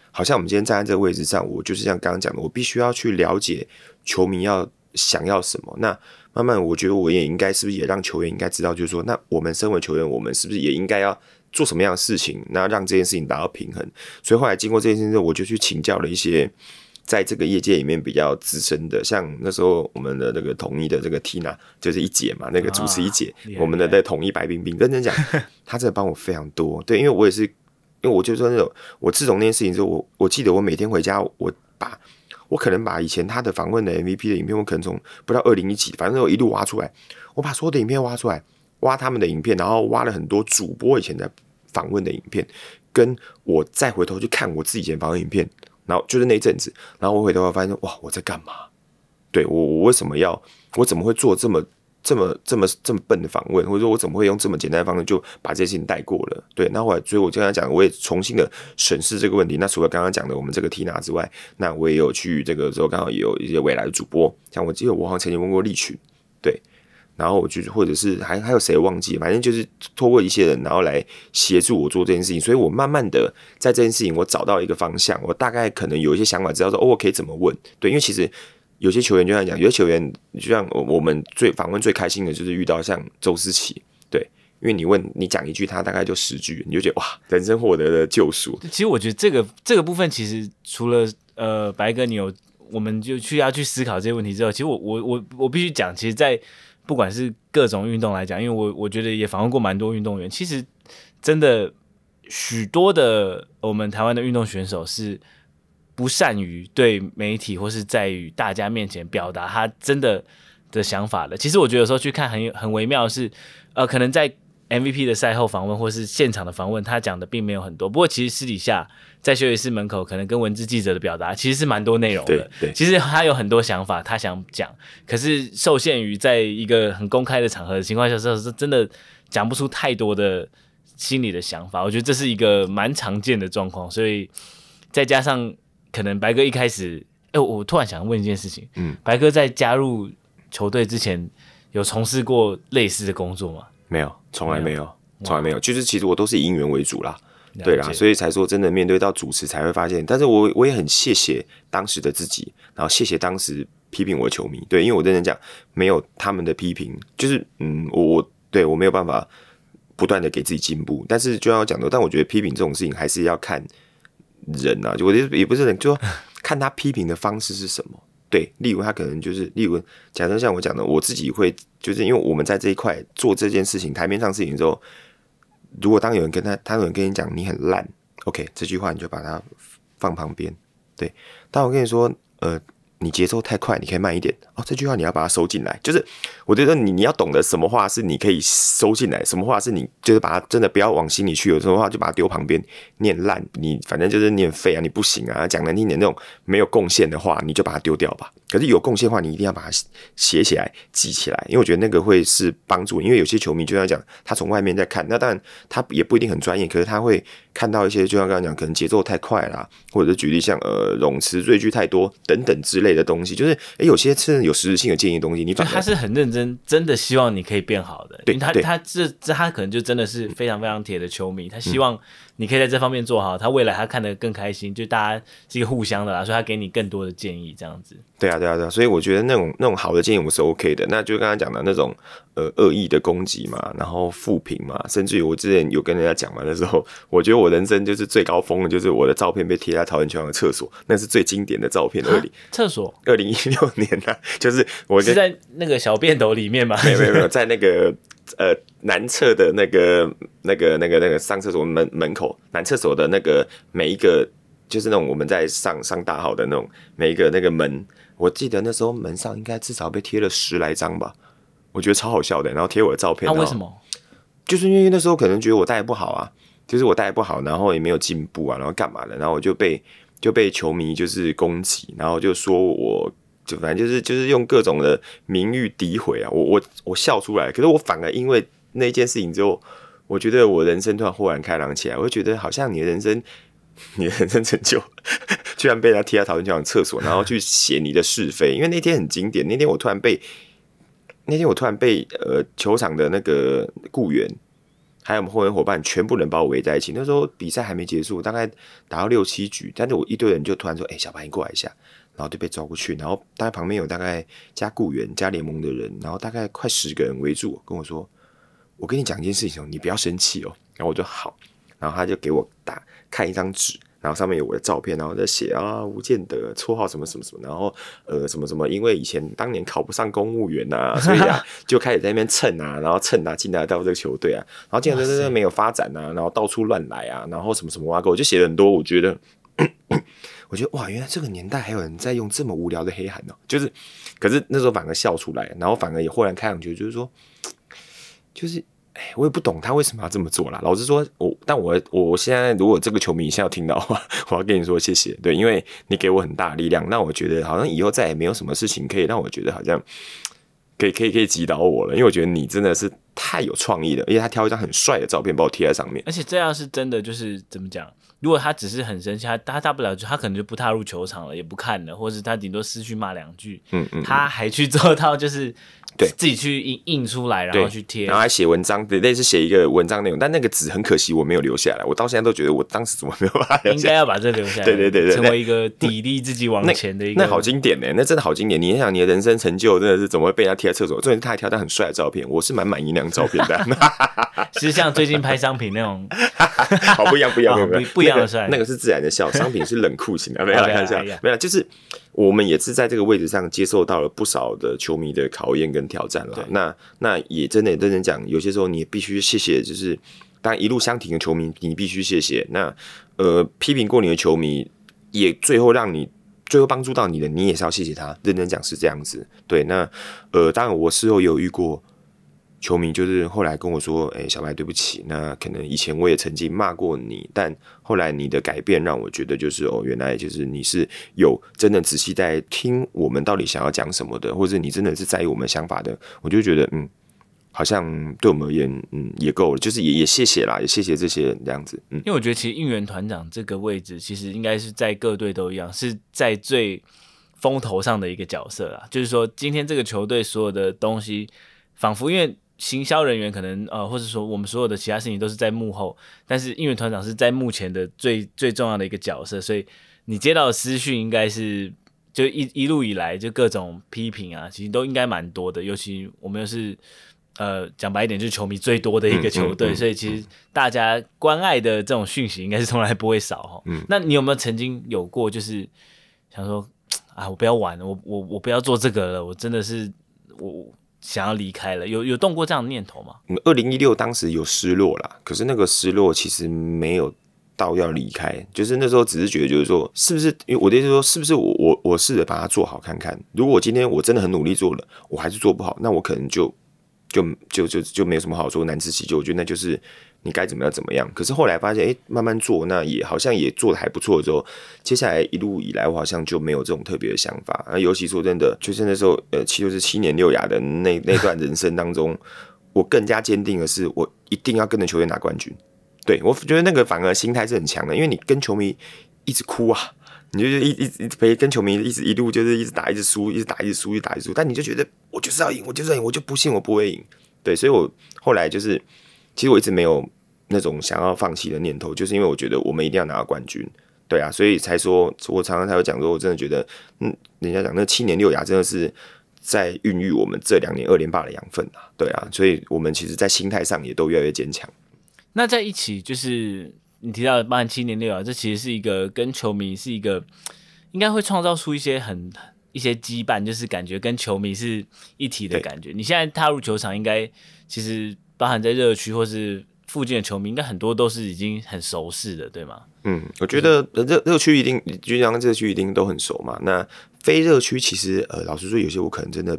好像我们今天站在这个位置上，我就是像刚刚讲的，我必须要去了解球迷要想要什么。那慢慢，我觉得我也应该是不是也让球员应该知道，就是说，那我们身为球员，我们是不是也应该要做什么样的事情，那让这件事情达到平衡？所以后来经过这件事情，我就去请教了一些。在这个业界里面比较资深的，像那时候我们的那个统一的这个 Tina 就是一姐嘛，那个主持一姐，啊、我们的在统一白冰冰，认真讲，她真的帮我非常多。对，因为我也是，因为我就说那种，我自从那件事情之后，我我记得我每天回家，我把我可能把以前他的访问的 MVP 的影片，我可能从不到二零一几，反正我一路挖出来，我把所有的影片挖出来，挖他们的影片，然后挖了很多主播以前在访问的影片，跟我再回头去看我自己以前访问影片。然后就是那一阵子，然后我回头发现，哇，我在干嘛？对，我我为什么要？我怎么会做这么这么这么这么笨的访问？或者说，我怎么会用这么简单的方式就把这些事情带过了？对，那后来，所以我就跟他讲，我也重新的审视这个问题。那除了刚刚讲的我们这个 Tina 之外，那我也有去这个时候刚好也有一些未来的主播，像我记得我好像曾经问过立群，对。然后我就或者是还还有谁忘记，反正就是托过一些人，然后来协助我做这件事情。所以我慢慢的在这件事情，我找到一个方向，我大概可能有一些想法，知道说哦，我可以怎么问。对，因为其实有些球员就像讲，有些球员就像我们最访问最开心的就是遇到像周思齐，对，因为你问你讲一句，他大概就十句，你就觉得哇，人生获得了救赎。
其实我觉得这个这个部分，其实除了呃白哥你有。我们就去要去思考这些问题之后，其实我我我我必须讲，其实，在不管是各种运动来讲，因为我我觉得也访问过蛮多运动员，其实真的许多的我们台湾的运动选手是不善于对媒体或是在于大家面前表达他真的的想法的。其实我觉得有时候去看很很微妙的是，呃，可能在 MVP 的赛后访问或是现场的访问，他讲的并没有很多。不过其实私底下在休息室门口，可能跟文字记者的表达其实是蛮多内容的。
对，对，
其实他有很多想法，他想讲，可是受限于在一个很公开的场合的情况下，是真的讲不出太多的心里的想法。我觉得这是一个蛮常见的状况。所以再加上可能白哥一开始，哎，我突然想问一件事情，嗯，白哥在加入球队之前有从事过类似的工作吗？
没有，从来没有，从来没有。就是其实我都是以应援为主啦，对啦，所以才说真的面对到主持才会发现。但是我我也很谢谢当时的自己，然后谢谢当时批评我的球迷，对，因为我认真讲，没有他们的批评，就是嗯，我我对我没有办法不断的给自己进步。但是就要讲的，但我觉得批评这种事情还是要看人呐、啊，就我觉得也不是人，就说 看他批评的方式是什么。对，例如他可能就是，例如假设像我讲的，我自己会就是因为我们在这一块做这件事情，台面上事情之后，如果当有人跟他，他有人跟你讲你很烂，OK，这句话你就把它放旁边。对，当我跟你说，呃。你节奏太快，你可以慢一点哦。这句话你要把它收进来，就是我觉得你你要懂得什么话是你可以收进来，什么话是你就是把它真的不要往心里去，有什么话就把它丢旁边，念烂你反正就是念废啊，你不行啊，讲难听点那种没有贡献的话，你就把它丢掉吧。可是有贡献的话，你一定要把它写起来、记起来，因为我觉得那个会是帮助。因为有些球迷就像讲，他从外面在看，那当然他也不一定很专业，可是他会看到一些，就像刚刚讲，可能节奏太快啦，或者是举例像呃冗词赘句太多等等之类的东西，就是诶、有些是有实质性的建议的东西，你
他是很认真，真的希望你可以变好的。
对，
他他这这他可能就真的是非常非常铁的球迷，他希望你可以在这方面做好，他未来他看得更开心，就大家是一个互相的啦，所以他给你更多的建议，这样子。
对啊，对啊，对啊，所以我觉得那种那种好的建议我是 OK 的。那就刚刚讲的那种呃恶意的攻击嘛，然后负评嘛，甚至于我之前有跟人家讲嘛，那时候我觉得我人生就是最高峰的，就是我的照片被贴在桃园球场的厕所，那是最经典的照片。二零
厕所，
二零一六年啊，就是我
是在那个小便斗里面嘛？
没有没有没有，在那个呃男厕的那个那个那个那个上厕所门门口，男厕所的那个每一个就是那种我们在上上大号的那种每一个那个门。我记得那时候门上应该至少被贴了十来张吧，我觉得超好笑的。然后贴我的照片，
那、啊、为什么？
就是因为那时候可能觉得我带的不好啊，就是我带的不好，然后也没有进步啊，然后干嘛的，然后我就被就被球迷就是攻击，然后就说我就反正就是就是用各种的名誉诋毁啊，我我我笑出来，可是我反而因为那件事情之后，我觉得我人生突然豁然开朗起来，我就觉得好像你的人生。你的人生成就居然被他踢到桃园球场厕所，然后去写你的是非。因为那天很经典，那天我突然被那天我突然被呃球场的那个雇员还有我们后援伙伴全部人把我围在一起。那时候比赛还没结束，大概打到六七局，但是我一堆人就突然说：“哎、小白你过来一下。”然后就被抓过去，然后大概旁边有大概加雇员加联盟的人，然后大概快十个人围住我，跟我说：“我跟你讲一件事情哦，你不要生气哦。”然后我就好，然后他就给我打。看一张纸，然后上面有我的照片，然后在写啊，吴建德，绰号什么什么什么，然后呃什么什么，因为以前当年考不上公务员啊，所以啊 就开始在那边蹭啊，然后蹭啊进来到这个球队啊，然后进来在这没有发展啊，然后到处乱来啊，然后什么什么挖沟，我就写了很多，我觉得我觉得哇，原来这个年代还有人在用这么无聊的黑函呢，就是，可是那时候反而笑出来，然后反而也豁然开朗，觉得就是说，就是。哎，我也不懂他为什么要这么做啦。老实说，我但我我现在如果这个球迷现在要听到的话，我要跟你说谢谢。对，因为你给我很大的力量，那我觉得好像以后再也没有什么事情可以让我觉得好像可以可以可以击倒我了。因为我觉得你真的是太有创意了，而且他挑一张很帅的照片把我贴在上面。
而且这样是真的，就是怎么讲？如果他只是很生气，他他大不了就他可能就不踏入球场了，也不看了，或者是他顶多失去骂两句。嗯嗯，嗯，他还去做到就是。对，自己去印印出来，然后去贴，
然后还写文章，对，类似写一个文章内容。但那个纸很可惜，我没有留下来。我到现在都觉得，我当时怎么没有把它留下来？
应该要把这留下来。
对对对对，
成为一个砥砺自己往前的一个。
那，那好经典呢，那真的好经典。你想，你的人生成就真的是怎么会被人家贴在厕所？重点是他还挑张很帅的照片，我是蛮满意那张照片的。
其实像最近拍商品那种，
好不一样，不一样，不一样，
不一样的帅，
那个是自然的笑，商品是冷酷型的，没有开玩笑，没有，就是我们也是在这个位置上接受到了不少的球迷的考验跟挑战了。那那也真的认真讲，有些时候你也必须谢谢，就是当一路相挺的球迷，你必须谢谢。那呃，批评过你的球迷，也最后让你最后帮助到你的，你也是要谢谢他。认真讲是这样子，对。那呃，当然我事后也有遇过。球迷就是后来跟我说：“哎、小白，对不起，那可能以前我也曾经骂过你，但后来你的改变让我觉得就是哦，原来就是你是有真的仔细在听我们到底想要讲什么的，或者你真的是在意我们想法的。”我就觉得嗯，好像对我们而言，嗯，也够了，就是也也谢谢啦，也谢谢这些人这样子。嗯，
因为我觉得其实应援团长这个位置，其实应该是在各队都一样，是在最风头上的一个角色啊。就是说，今天这个球队所有的东西，仿佛因为。行销人员可能呃，或者说我们所有的其他事情都是在幕后，但是应援团长是在目前的最最重要的一个角色，所以你接到的私讯应该是就一一路以来就各种批评啊，其实都应该蛮多的。尤其我们又是呃讲白一点，就是球迷最多的一个球队，嗯嗯嗯、所以其实大家关爱的这种讯息应该是从来不会少哈。嗯，那你有没有曾经有过就是想说啊，我不要玩了，我我我不要做这个了，我真的是我。想要离开了，有有动过这样的念头吗？
二零一六当时有失落啦，可是那个失落其实没有到要离开，就是那时候只是觉得，就是说，是不是？因为我的意思说，是不是我我我试着把它做好看看？如果我今天我真的很努力做了，我还是做不好，那我可能就就就就就没有什么好说难辞其咎。我觉得那就是。你该怎么样怎么样？可是后来发现，哎、欸，慢慢做，那也好像也做得还不错。之后，接下来一路以来，我好像就没有这种特别的想法。啊，尤其说真的，就是那时候，呃，其实是七年六亚的那 那段人生当中，我更加坚定的是，我一定要跟着球队拿冠军。对，我觉得那个反而心态是很强的，因为你跟球迷一直哭啊，你就一一直陪跟球迷一直一路就是一直打一直输，一直打一直输，一直打一直输，但你就觉得我就是要赢，我就是要赢，我就不信我不会赢。对，所以我后来就是，其实我一直没有。那种想要放弃的念头，就是因为我觉得我们一定要拿到冠军，对啊，所以才说，我常常才会讲说，我真的觉得，嗯，人家讲那七年六亚真的是在孕育我们这两年二连霸的养分啊，对啊，所以我们其实，在心态上也都越来越坚强。
那在一起，就是你提到的八七年六亚，这其实是一个跟球迷是一个，应该会创造出一些很一些羁绊，就是感觉跟球迷是一体的感觉。你现在踏入球场，应该其实包含在热区或是。附近的球迷应该很多都是已经很熟悉的，对吗？
嗯，我觉得热热区一定，就像热区一定都很熟嘛。那非热区其实，呃，老实说，有些我可能真的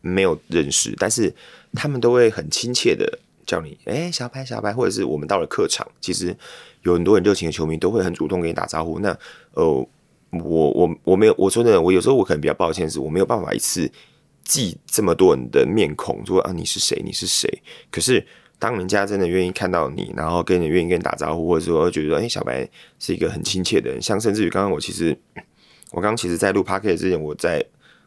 没有认识，但是他们都会很亲切的叫你，哎、欸，小白，小白，或者是我们到了客场，其实有很多很热情的球迷都会很主动跟你打招呼。那呃，我我我没有，我说真的，我有时候我可能比较抱歉，是我没有办法一次记这么多人的面孔，说啊，你是谁？你是谁？可是。当人家真的愿意看到你，然后跟你愿意跟你打招呼，或者说觉得说，哎、小白是一个很亲切的人，像甚至于刚刚我其实，我刚刚其实在录 podcast 之前，我在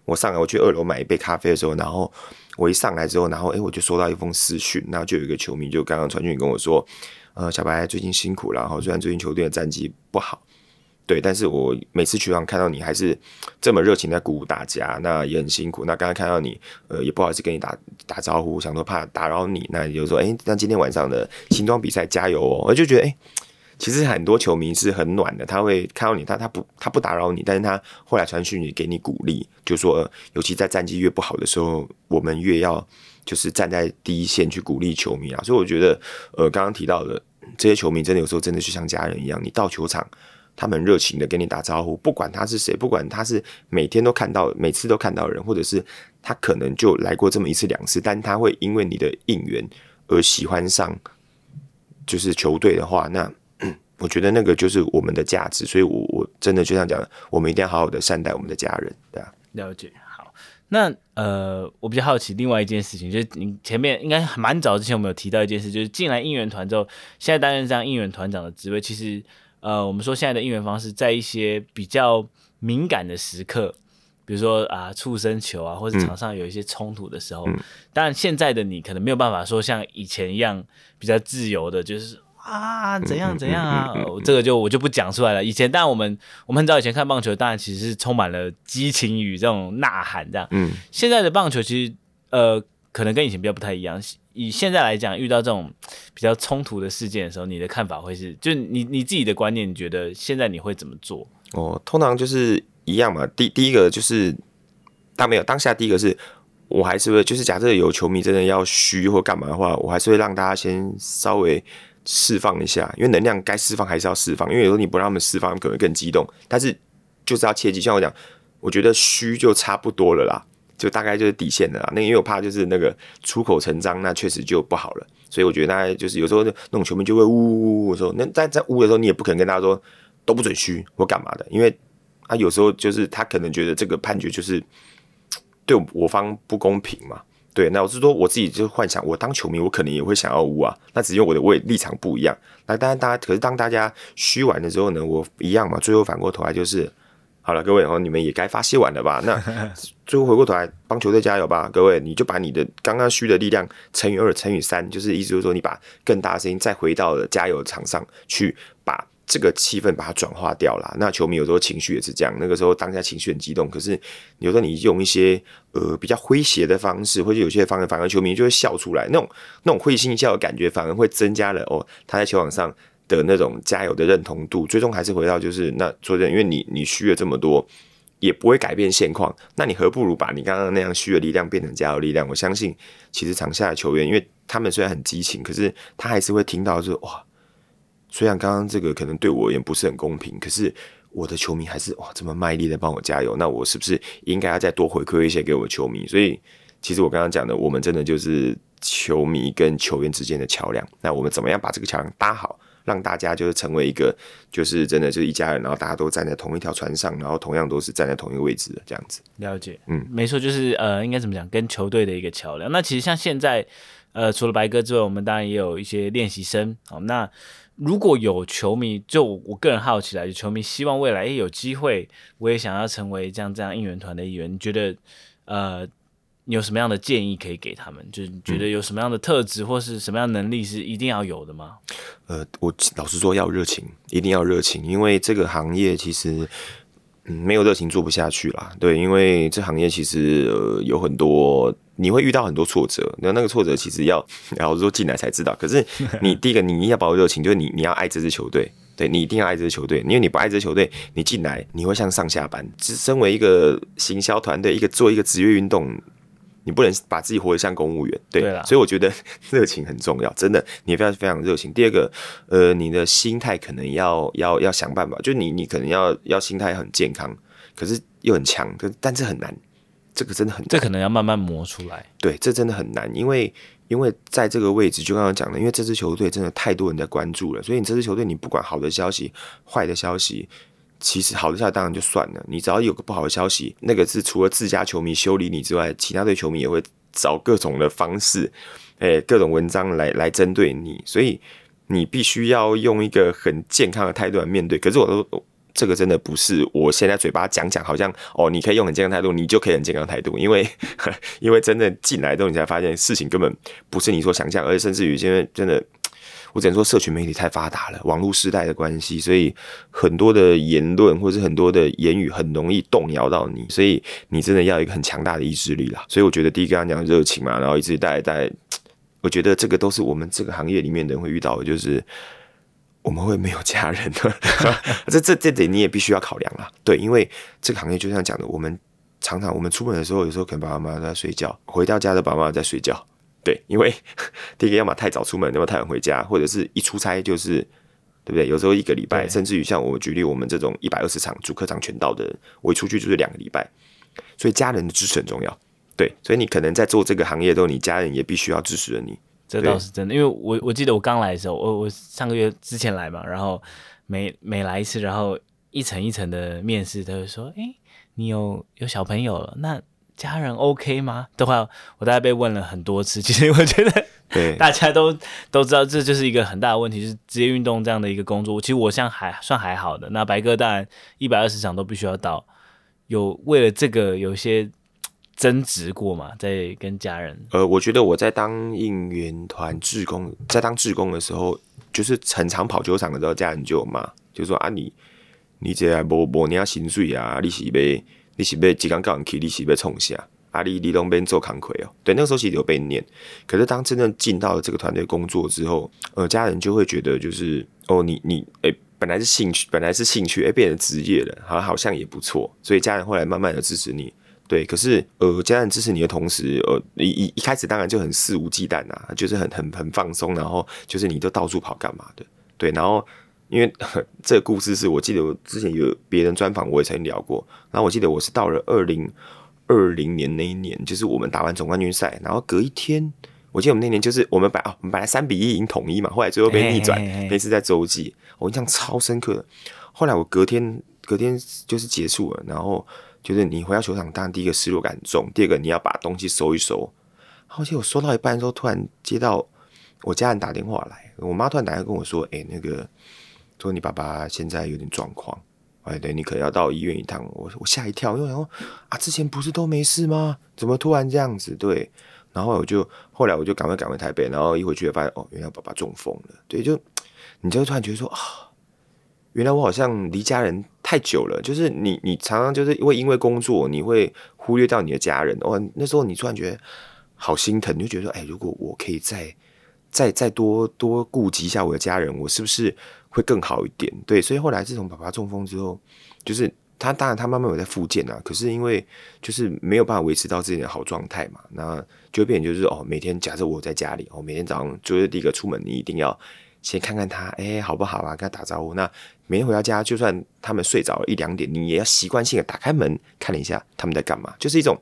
我上来我去二楼买一杯咖啡的时候，然后我一上来之后，然后哎、我就收到一封私讯，然后就有一个球迷就刚刚传讯跟我说，呃，小白最近辛苦了，然后虽然最近球队的战绩不好。对，但是我每次球场看到你还是这么热情在鼓舞大家，那也很辛苦。那刚才看到你，呃，也不好意思跟你打打招呼，想说怕打扰你，那就说，哎，那今天晚上的新装比赛加油哦！我就觉得，哎，其实很多球迷是很暖的，他会看到你，他他不他不打扰你，但是他后来传讯你给你鼓励，就说，尤其在战绩越不好的时候，我们越要就是站在第一线去鼓励球迷啊。所以我觉得，呃，刚刚提到的这些球迷，真的有时候真的就像家人一样，你到球场。他们热情的跟你打招呼，不管他是谁，不管他是每天都看到、每次都看到人，或者是他可能就来过这么一次两次，但他会因为你的应援而喜欢上，就是球队的话，那 我觉得那个就是我们的价值。所以我，我真的就像讲，我们一定要好好的善待我们的家人，对啊。
了解，好。那呃，我比较好奇另外一件事情，就是你前面应该蛮早之前我们有提到一件事，就是进来应援团之后，现在担任这样应援团长的职位，其实。呃，我们说现在的应援方式，在一些比较敏感的时刻，比如说啊，触身球啊，或者场上有一些冲突的时候，嗯、当然现在的你可能没有办法说像以前一样比较自由的，就是啊怎样怎样啊，嗯嗯嗯嗯、这个就我就不讲出来了。以前，当然我们我们很早以前看棒球，当然其实是充满了激情与这种呐喊这样。嗯，现在的棒球其实呃，可能跟以前比较不太一样。以现在来讲，遇到这种比较冲突的事件的时候，你的看法会是，就你你自己的观念，你觉得现在你会怎么做？
哦，通常就是一样嘛。第第一个就是，当没有当下，第一个是我还是会，就是假设有球迷真的要嘘或干嘛的话，我还是会让大家先稍微释放一下，因为能量该释放还是要释放，因为有时候你不让他们释放，可能更激动。但是就是要切记，像我讲，我觉得嘘就差不多了啦。就大概就是底线的啦，那因为我怕就是那个出口成章，那确实就不好了。所以我觉得大概就是有时候那种球迷就会呜呜呜呜说，那在在呜的时候，你也不可能跟大家说都不准嘘或干嘛的，因为他有时候就是他可能觉得这个判决就是 对我方不公平嘛。对，那我是说我自己就幻想，我当球迷，我可能也会想要呜啊，那只是因为我的位立场不一样。那当然大家可是当大家嘘完的时候呢，我一样嘛，最后反过头来就是。好了，各位，然后你们也该发泄完了吧？那 最后回过头来帮球队加油吧，各位，你就把你的刚刚虚的力量乘以二，乘以三，就是意思就是说，你把更大的声音再回到了加油场上去，把这个气氛把它转化掉了。那球迷有时候情绪也是这样，那个时候当下情绪很激动，可是有时候你用一些呃比较诙谐的方式，或者有些方式，反而球迷就会笑出来，那种那种会心一笑的感觉，反而会增加了哦，他在球场上。的那种加油的认同度，最终还是回到就是那说真的，因为你你虚了这么多，也不会改变现况，那你何不如把你刚刚那样虚的力量变成加油力量？我相信，其实场下的球员，因为他们虽然很激情，可是他还是会听到说哇，虽然刚刚这个可能对我而言不是很公平，可是我的球迷还是哇这么卖力的帮我加油，那我是不是应该要再多回馈一些给我的球迷？所以，其实我刚刚讲的，我们真的就是球迷跟球员之间的桥梁。那我们怎么样把这个桥梁搭好？让大家就是成为一个，就是真的就是一家人，然后大家都站在同一条船上，然后同样都是站在同一个位置的这样子。
了解，嗯，没错，就是呃，应该怎么讲，跟球队的一个桥梁。那其实像现在，呃，除了白哥之外，我们当然也有一些练习生。好，那如果有球迷，就我个人好奇来，就球迷希望未来也有机会，我也想要成为这样这样应援团的一员。你觉得，呃？你有什么样的建议可以给他们？就是觉得有什么样的特质或是什么样的能力是一定要有的吗？
呃，我老实说，要热情，一定要热情，因为这个行业其实，嗯，没有热情做不下去啦。对，因为这行业其实呃有很多，你会遇到很多挫折，那那个挫折其实要 老实说进来才知道。可是你 第一个，你一定要保有热情，就是你你要爱这支球队，对，你一定要爱这支球队，因为你不爱这支球队，你进来你会像上下班。只身为一个行销团队，一个做一个职业运动。你不能把自己活得像公务员，对，对，所以我觉得 热情很重要，真的，你非常非常热情。第二个，呃，你的心态可能要要要想办法，就你你可能要要心态很健康，可是又很强，可但是很难，这个真的很难，
这可能要慢慢磨出来。
对，这真的很难，因为因为在这个位置，就刚刚讲的，因为这支球队真的太多人在关注了，所以你这支球队，你不管好的消息、坏的消息。其实好的消息当然就算了，你只要有个不好的消息，那个是除了自家球迷修理你之外，其他队球迷也会找各种的方式，诶，各种文章来来针对你，所以你必须要用一个很健康的态度来面对。可是我都这个真的不是我现在嘴巴讲讲，好像哦，你可以用很健康态度，你就可以很健康态度，因为 因为真的进来之后，你才发现事情根本不是你所想象，而且甚至于现在真的。我只能说，社群媒体太发达了，网络时代的关系，所以很多的言论或是很多的言语很容易动摇到你，所以你真的要一个很强大的意志力啦。所以我觉得第一个刚讲热情嘛，然后一直带带，我觉得这个都是我们这个行业里面人会遇到的，就是我们会没有家人的，这这这点你也必须要考量啦。对，因为这个行业就像讲的，我们常常我们出门的时候，有时候可能爸爸妈妈在睡觉，回到家的爸爸妈妈在睡觉。对，因为 第一个要么太早出门，要么太晚回家，或者是一出差就是，对不对？有时候一个礼拜，甚至于像我举例，我们这种一百二十场主客场全到的人，我一出去就是两个礼拜，所以家人的支持很重要。对，所以你可能在做这个行业的时候，你家人也必须要支持着你。
这倒是真的，因为我我记得我刚来的时候，我我上个月之前来嘛，然后每每来一次，然后一层一层的面试，他就说：“哎，你有有小朋友了？”那家人 OK 吗？的话，我大概被问了很多次。其实我觉得，对，大家都都知道，这就是一个很大的问题，就是职业运动这样的一个工作。其实我像还算还好的。那白哥当然一百二十场都必须要到，有为了这个有些争执过嘛，在跟家人。
呃，我觉得我在当应援团志工，在当志工的时候，就是很常跑球场的时候，家人就有骂，就说啊你你这无无你要薪水啊，你是呗。你是要几刚搞人去？你是要冲啥？啊，阿里李东边做扛魁哦。对，那个时候其实有被念，可是当真正进到了这个团队工作之后，呃，家人就会觉得就是哦，你你诶、欸，本来是兴趣，本来是兴趣，诶、欸，变成职业了，好好像也不错，所以家人后来慢慢的支持你。对，可是呃，家人支持你的同时，呃，一一一开始当然就很肆无忌惮呐，就是很很很放松，然后就是你都到处跑干嘛的，对，然后因为 这个故事是我记得我之前有别人专访，我也曾经聊过，然后我记得我是到了二零二零年那一年，就是我们打完总冠军赛，然后隔一天，我记得我们那年就是我们本哦，我们本来三比一赢统一嘛，后来最后被逆转，那次在洲际，我印象超深刻的。后来我隔天隔天就是结束了，然后。就是你回到球场，当然第一个失落感很重，第二个你要把东西收一收。而且我收到一半的时候，突然接到我家人打电话来，我妈突然打电话跟我说：“哎、欸，那个说你爸爸现在有点状况，哎，对，你可能要到医院一趟。”我我吓一跳，因为然后啊，之前不是都没事吗？怎么突然这样子？对，然后我就后来我就赶快赶回台北，然后一回去发现哦，原来爸爸中风了。对，就你就突然觉得说啊。原来我好像离家人太久了，就是你，你常常就是会因为工作，你会忽略掉你的家人。哦，那时候你突然觉得好心疼，你就觉得说，哎，如果我可以再再再多多顾及一下我的家人，我是不是会更好一点？对，所以后来自从爸爸中风之后，就是他当然他慢慢有在复健啊，可是因为就是没有办法维持到自己的好状态嘛，那就变成就是哦，每天假设我在家里，哦，每天早上就是第一个出门，你一定要。先看看他，哎、好不好啊？跟他打招呼。那每天回到家，就算他们睡着一两点，你也要习惯性的打开门看了一下他们在干嘛，就是一种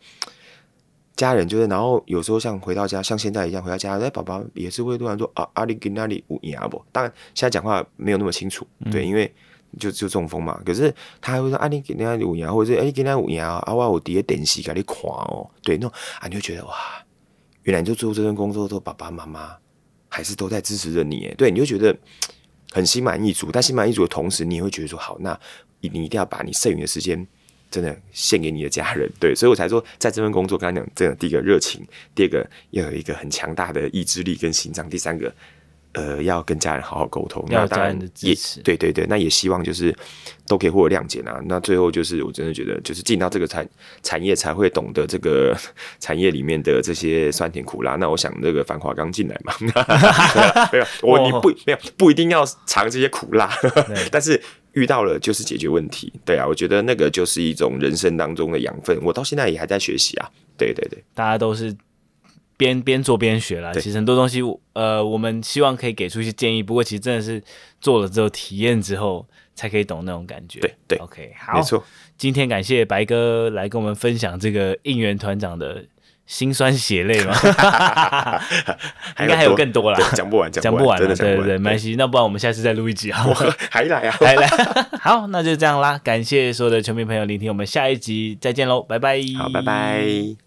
家人。就是然后有时候像回到家，像现在一样回到家，哎，宝宝也是会突然说啊，阿里给那里有影不？当然现在讲话没有那么清楚，对，因为就就中风嘛。可是他还会说阿里给那里有影，或者是哎，跟那有影啊，我我底下电视给你看哦。对，那种啊，你就觉得哇，原来你就做这份工作，做爸爸妈妈。还是都在支持着你，对，你就觉得很心满意足。但心满意足的同时，你也会觉得说，好，那你一定要把你剩余的时间真的献给你的家人，对，所以我才说，在这份工作，刚刚讲，真的第一个热情，第二个要有一个很强大的意志力跟心脏，第三个。呃，要跟家人好好沟通，那当然也对对对，那也希望就是都可以获得谅解啊。那最后就是，我真的觉得，就是进到这个产产业才会懂得这个 产业里面的这些酸甜苦辣。那我想，这个繁华刚进来嘛，没有我你不没有不一定要尝这些苦辣，但是遇到了就是解决问题。对啊，我觉得那个就是一种人生当中的养分。我到现在也还在学习啊。对对对，
大家都是。边边做边学啦，其实很多东西，呃，我们希望可以给出一些建议。不过，其实真的是做了之后，体验之后，才可以懂那种感觉。对对，OK，好，没错。今天感谢白哥来跟我们分享这个应援团长的辛酸血泪嘛，应该还有更多啦，
讲不完，讲
不完，对对对，没关系。那不然我们下次再录一集好，
还来啊，
还来。好，那就这样啦。感谢所有的球迷朋友聆听，我们下一集再见喽，拜拜。
好，拜拜。